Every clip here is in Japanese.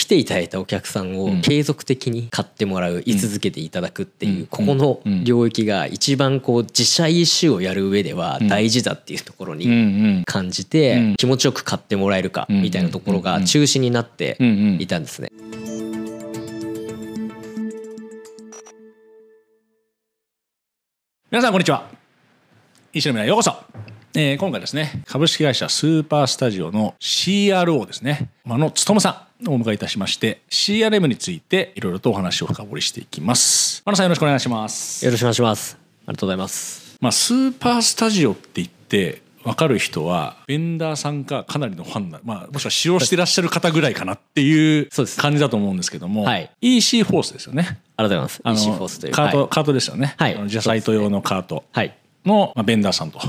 来ていただいたお客さんを継続的に買ってもらう、居続けていただくっていう、ここの領域が一番こう自社 EC をやる上では大事だっていうところに感じて、気持ちよく買ってもらえるかみたいなところが中心になっていたんですね。皆さんこんにちは。石野未来ようこそ、えー、今回ですね株式会社スーパースタジオの CRO ですね間野勉さんをお迎えいたしまして CRM についていろいろとお話を深掘りしていきます間野さんよろしくお願いしますよろしくお願いしますありがとうございますまあスーパースタジオって言って分かる人はベンダーさんかかなりのファンな、まあ、もしくは使用してらっしゃる方ぐらいかなっていう感じだと思うんですけども、はい、EC フォースですよねありがとうございます。あの、カート、はい、カートですよね。はい。自社サイト用のカート。はい。の、まあ、ベンダーさんと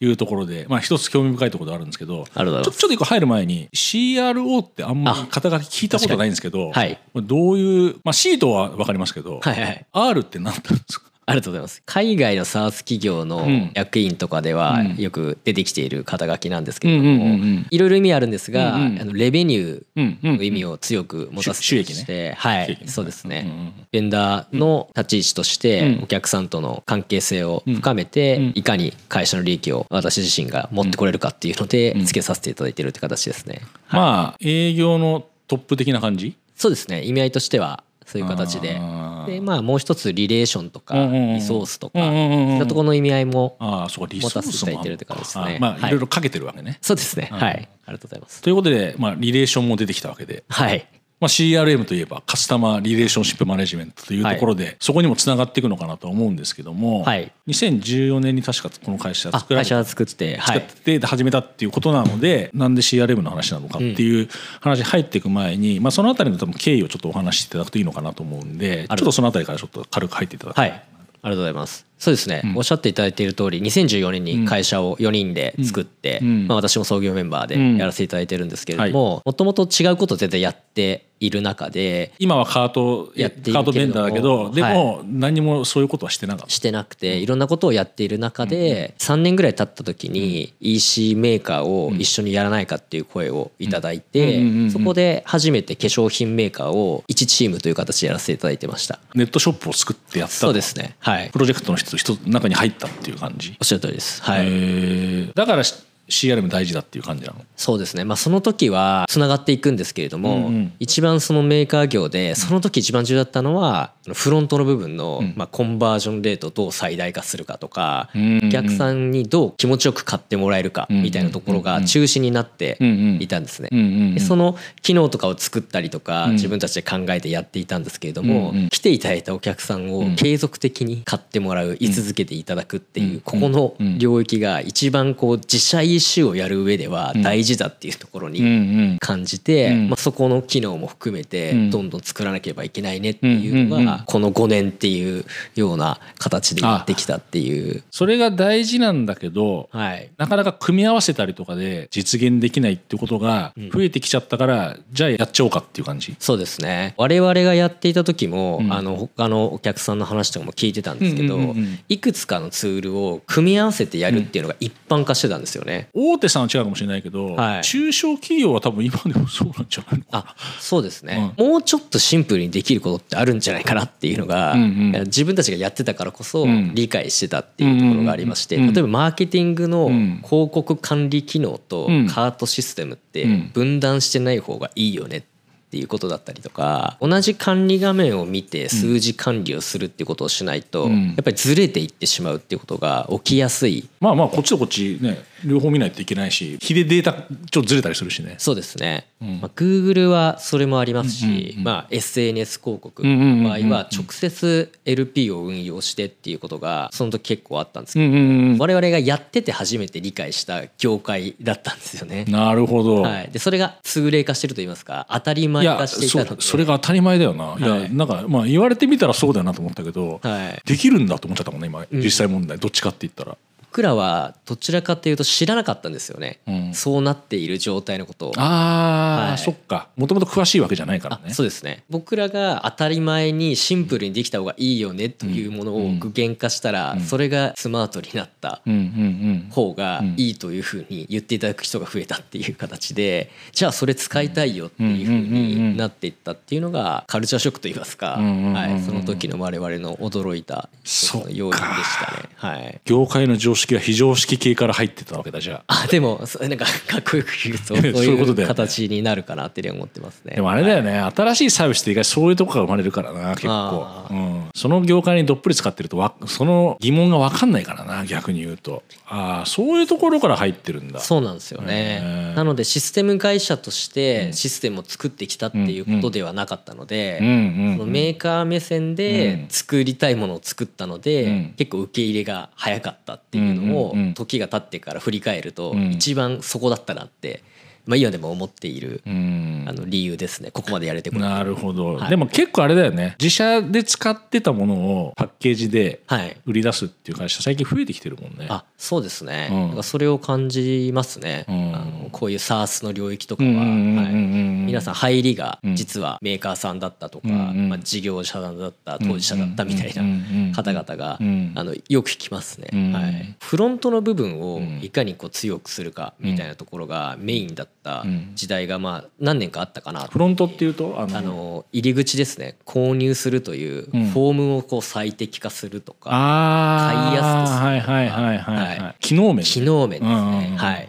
い。うところで、はい、まあ一つ興味深いところであるんですけどちょちょっと一個入る前に CRO ってあんまり肩書き聞いたことないんですけど、はい、どういう、まあ、シートは分かりますけど、はいはい、R って何なんですか？ありがとうございます。海外の SaaS 企業の役員とかではよく出てきている肩書きなんですけれどもいろいろ意味あるんですが、あのレベニューの意味を強く持たせてして、はい。そうですね、ベンダーの立ち位置としてお客さんとの関係性を深めていかに会社の利益を私自身が持ってこれるかっていうのでつけさせていただいてるって形ですね、まあ営業のトップ的な感じ？そうですね。意味合いとしてはそういう形ででまあもう一つリレーションとかリソースとかそういったところの意味合いも持たせていただいてるって感じですね。まあいろいろかけてるわけね。そうですね。はい。ありがとうございます。ということでまあリレーションも出てきたわけで。はい。まあ、CRM といえばカスタマーリレーションシップマネジメントというところで、はい、そこにもつながっていくのかなと思うんですけども、はい、2014年に確かこの会社作られ会社作って、はい、作って始めたっていうことなのでなんで CRM の話なのかっていう話入っていく前に、まあ、そのあたりの多分経緯をちょっとお話しいただくといいのかなと思うんでちょっとそのあたりからちょっと軽く入っていただく。はい。ありがとうございます。そうですね、うん、おっしゃっていただいている通り2014年に会社を4人で作って、うん、まあ、私も創業メンバーでやらせていただいてるんですけれどももともと違うこと全然やっている中で今はカートやってカートベンダーだけどでも何もそういうことはしてなかった。してなくていろんなことをやっている中で3年ぐらい経った時に EC メーカーを一緒にやらないかっていう声をいただいてそこで初めて化粧品メーカーを1チームという形でやらせていただいてました。ネットショップを作ってやったそうですね。はい。プロジェクトの一つ中に入ったっていう感じ。おっしゃる通りです。はい。だから CRM 大事だっていう感じなの？そうですね、まあ、その時はつながっていくんですけれども、うんうん、一番そのメーカー業でその時一番重要だったのはフロントの部分の、まあ、コンバージョンレートをどう最大化するかとか、お客さんにどう気持ちよく買ってもらえるかみたいなところが中心になっていたんですね。その機能とかを作ったりとか自分たちで考えてやっていたんですけれども、来ていただいたお客さんを継続的に買ってもらう居続けていただくっていうここの領域が一番こう自社 EC をやる上では大事だっていうところに感じて、まあ、そこの機能も含めてどんどん作らなければいけないねっていうのがこの5年っていうような形でやってきたっていう。それが大事なんだけど、はい、なかなか組み合わせたりとかで実現できないってことが増えてきちゃったから、うん、じゃあやっちゃおうかっていう感じ？そうですね。我々がやっていた時も、うん、あの他のお客さんの話とかも聞いてたんですけど、いくつかのツールを組み合わせてやるっていうのが一般化してたんですよね、うん、大手さんは違うかもしれないけど、はい、中小企業は多分今でもそうなんじゃないのあそうですね、もうちょっとシンプルにできることってあるんじゃないかなっていうのが、うんうん、自分たちがやってたからこそ理解してたっていうところがありまして例えばマーケティングの広告管理機能とカートシステムって分断してない方がいいよねってっていうことだったりとか同じ管理画面を見て数字管理をするっていうことをしないと、やっぱりずれていってしまうっていうことが起きやすい。まあまあこっちとこっちね両方見ないといけないし比でデータちょっとずれたりするしね。そうですね、うん、まあ、Google はそれもありますし、うんうん、まあ、SNS 広告の場合は直接 LP を運用してっていうことがその時結構あったんですけど、うんうん、我々がやってて初めて理解した業界だったんですよね。なるほど、はい、でそれが通例化してると言いますか当たり前化していたのでそれが当たり前だよな、はい、いやなんかまあ言われてみたらそうだよなと思ったけど、はい、できるんだと思っちゃったもんね今実際問題、どっちかって言ったら。僕らはどちらかというと知らなかったんですよね、うん、そうなっている状態のことを。ああ、はい、そっか。もともと詳しいわけじゃないからね。そうですね。僕らが当たり前にシンプルにできた方がいいよねというものを具現化したら、それがスマートになった方がいいというふうに言っていただく人が増えたっていう形でじゃあそれ使いたいよっていうふうになっていったっていうのがカルチャーショックといいますか、はい、その時の我々の驚いた要因でしたね。はい、業界の常識が非常識系から入ってたわけだじゃあ。あでもなんかかっこよく言うと そういう形になるかなって思ってますね。でもあれだよね、はい、新しいサービスって意外そういうとこが生まれるからな結構、うん、その業界にどっぷり使ってるとわその疑問が分かんないからな逆に言うと。ああそういうところから入ってるんだ。そうなんですよね。なのでシステム会社としてシステムを作ってきたっていうことではなかったので、そのメーカー目線で作りたいものを作ったので、結構受け入れが早かったっていうのを時が経ってから振り返ると一番そこだったなってまあ、今でも思っているあの理由ですね。ここまでやれてこなるほど、はい、でも結構あれだよね。自社で使ってたものをパッケージで売り出すっていう会社最近増えてきてるもんね、あそうですね、うん、それを感じますね、うん、あのこういう SARS の領域とかは、はい、皆さん入りが実はメーカーさんだったとか、まあ、事業者だった当事者だったみたいな方々が、あのよく聞きますね、はい、フロントの部分をいかにこう強くするかみたいなところがメインだったった時代がまあ何年かあったかな。フロントっていうとあの入り口ですね。購入するというフォームをこう最適化するとか、買いやすくするとか、はいはいはいはいはい、機能面機能面ですね、はい、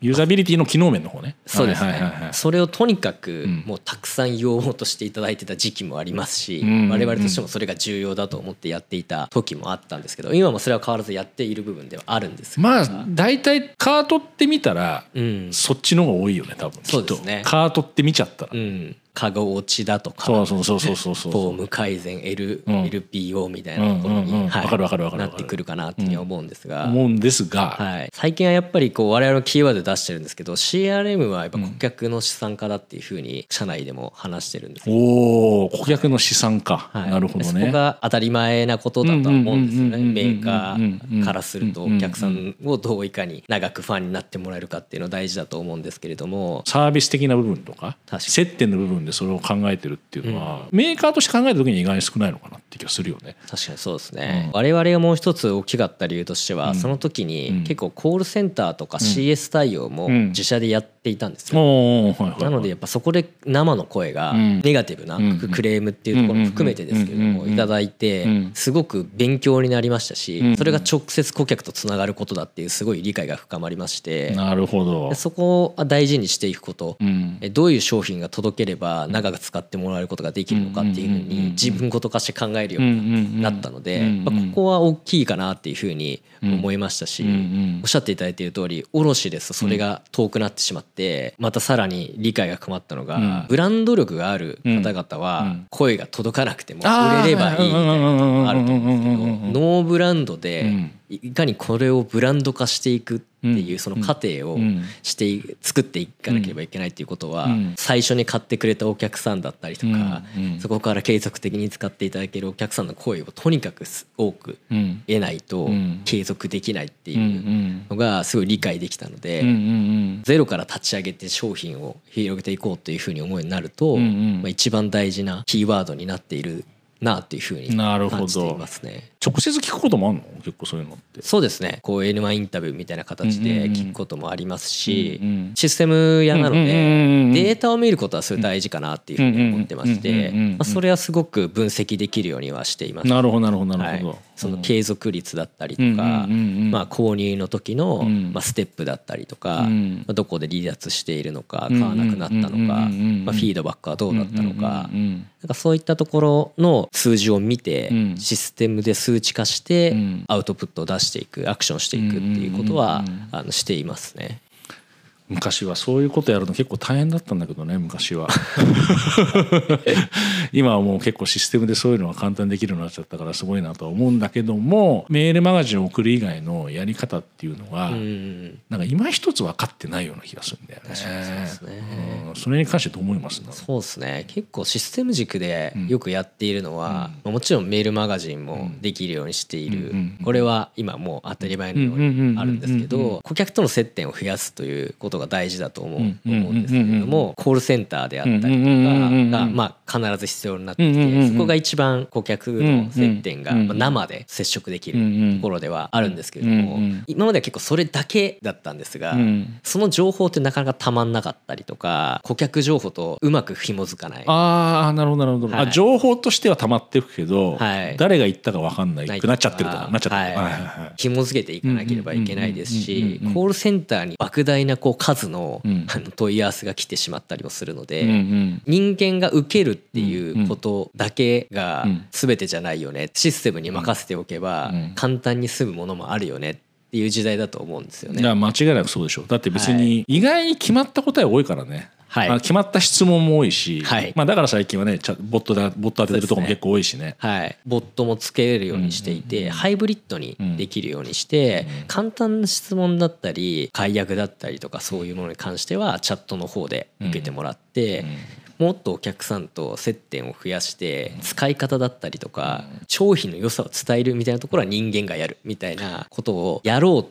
ユーザビリティの機能面の方ね。そうですね、それをとにかくもうたくさん要望としていただいてた時期もありますし、我々としてもそれが重要だと思ってやっていた時もあったんですけど今もそれは変わらずやっている部分ではあるんですまあ大体カートって見たら、そっちの方が多いよね多分。そうですね。カートって見ちゃったら、うんカゴ落ちだとかそうそうそうそうそうそう。フォーム改善 L、うん、LPO みたいなところに、なってくるかなっていうふうに思うんですが、思うんですが、はい、最近はやっぱりこう我々のキーワード出してるんですけど CRM はやっぱ顧客の資産化だっていうふうに社内でも話してるんですおお顧客の資産化、はい、なるほどね。そこが当たり前なことだとは思うんですよね。メーカーからするとお客さんをどういかに長くファンになってもらえるかっていうの大事だと思うんですけれども。サービス的な部分とか接点の部分でそれを考えてるっていうのは、うん、メーカーとして考えた時に意外に少ないのかなって気がするよね。確かにそうですね、うん、我々がもう一つ大きかった理由としては、うん、その時に結構コールセンターとか CS 対応も自社でやっていたんですよ。なのでやっぱそこで生の声がネガティブなクレームっていうところも含めてですけれども頂いてすごく勉強になりましたしそれが直接顧客とつながることだっていうすごい理解が深まりましてなるほど。そこを大事にしていくこと、どういう商品が届ければ長く使ってもらえることができるのかっていうふうに自分ごと化して考えるようになったので、まあ、ここは大きいかなっていうふうに思いましたし、おっしゃっていただいている通り卸ですとそれが遠くなってしまってまたさらに理解が深まったのが、ブランド力がある方々は声が届かなくても売れればいいみたいなのがあると思うんですけどノーブランドでいかにこれをブランド化していくっていうその過程をして作っていかなければいけないっていうことは最初に買ってくれたお客さんだったりとかそこから継続的に使っていただけるお客さんの声をとにかく多く得ないと継続できないっていうのがすごい理解できたのでゼロから立ち上げて商品を広げていこうというふうに思うようになるとまあ一番大事なキーワードになっているなっていうふうに感じていますね。直接聞くこともあるの？結構そういうのって。そうですね。こう N1 インタビューみたいな形で聞くこともありますし、システム屋なのでデータを見ることはそれ大事かなっていうふうに思ってましてそれはすごく分析できるようにはしています。なるほどなるほどなるほど、はい、その継続率だったりとか、まあ、購入の時の、まあ、ステップだったりとか、まあ、どこで離脱しているのか買わなくなったのか、まあ、フィードバックはどうだったのか、なんかそういったところの数字を見て、システムで数数値化してアウトプットを出していくアクションしていくっていうことはあのしていますね。昔はそういうことやるの結構大変だったんだけどね昔は。今はもう結構システムでそういうのは簡単にできるようになっちゃったからすごいなとは思うんだけどもメールマガジンを送る以外のやり方っていうのは、なんか今一つ分かってないような気がするんだよね。そうですね、うん、それに関してどう思います？そうですね。結構システム軸でよくやっているのは、うん、もちろんメールマガジンもできるようにしている、これは今もう当たり前のようにあるんですけど顧客との接点を増やすということが大事だと思う思うんですけれどもコールセンターであったりとかがまあ必ず必要になってきてそこが一番顧客の接点が生で接触できるところではあるんですけれども今までは結構それだけだったんですがその情報ってなかなかたまんなかったりとか顧客情報とうまく紐づかない。ああなるほどなるほど、はい、あ情報としてはたまっていくけど、はい、誰が言ったか分かんないくなっちゃってるとかなっちゃってる、はい。はいはい、紐づけていかなければいけないですしコールセンターに莫大なこう数の,、あの問い合わせが来てしまったりもするので、人間が受けるっていうことだけが全てじゃないよね。システムに任せておけば簡単に済むものもあるよねっていう時代だと思うん。ですよね。間違いなくそうでしょうだって別に意外に決まった答え多いからね。はい、まあ、決まった質問も多いし、はい、まあ、だから最近はねボットだボット当ててるとこも結構多いしね、ね、はい、ボットもつけれるようにしていて、うんうんうん、ハイブリッドにできるようにして、うん、簡単な質問だったり解約だったりとかそういうものに関してはチャットの方で受けてもらって、うん。うんもっとお客さんと接点を増やして使い方だったりとか商品の良さを伝えるみたいなところは人間がやるみたいなことをやろうっ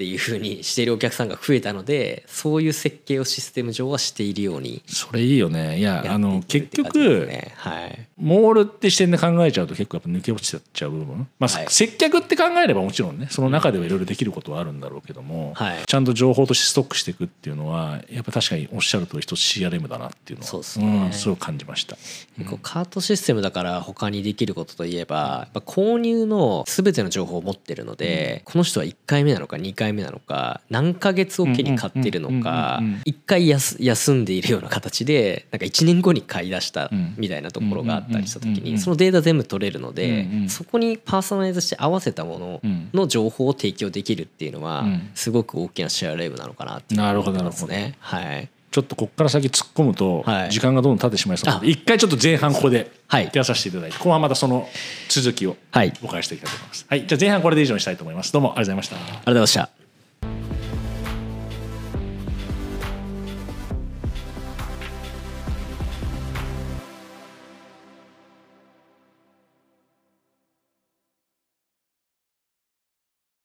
ていうふうにしているお客さんが増えたのでそういう設計をシステム上はしているようにそれいいよね。いやあの結局、ねはい、モールって視点で考えちゃうと結構やっぱ抜け落ちちゃう部分、まあ、はい、接客って考えればもちろんねその中ではいろいろできることはあるんだろうけども、はい、ちゃんと情報としてストックしていくっていうのはやっぱ確かにおっしゃるとり一つ CRM だなっていうのはそうですね、うん、すごい感じました、結構カートシステムだから他にできることといえばやっぱ購入の全ての情報を持ってるので、この人は1回目なのか2回目なのか何ヶ月おきに買ってるのか一回休んでいるような形でなんか1年後に買い出したみたいなところがあったりした時にそのデータ全部取れるのでそこにパーソナライズして合わせたものの情報を提供できるっていうのはすごく大きなシェアレーブなのかなって思いますね。はい。ちょっとここから先突っ込むと時間がどんどん経ってしまいそうなので一回ちょっと前半ここでやらさせていただいて後半またその続きをお伺いしていきたいと思います。はい、じゃあ前半これで以上にしたいと思います。どうもありがとうございました。ありがとうございました。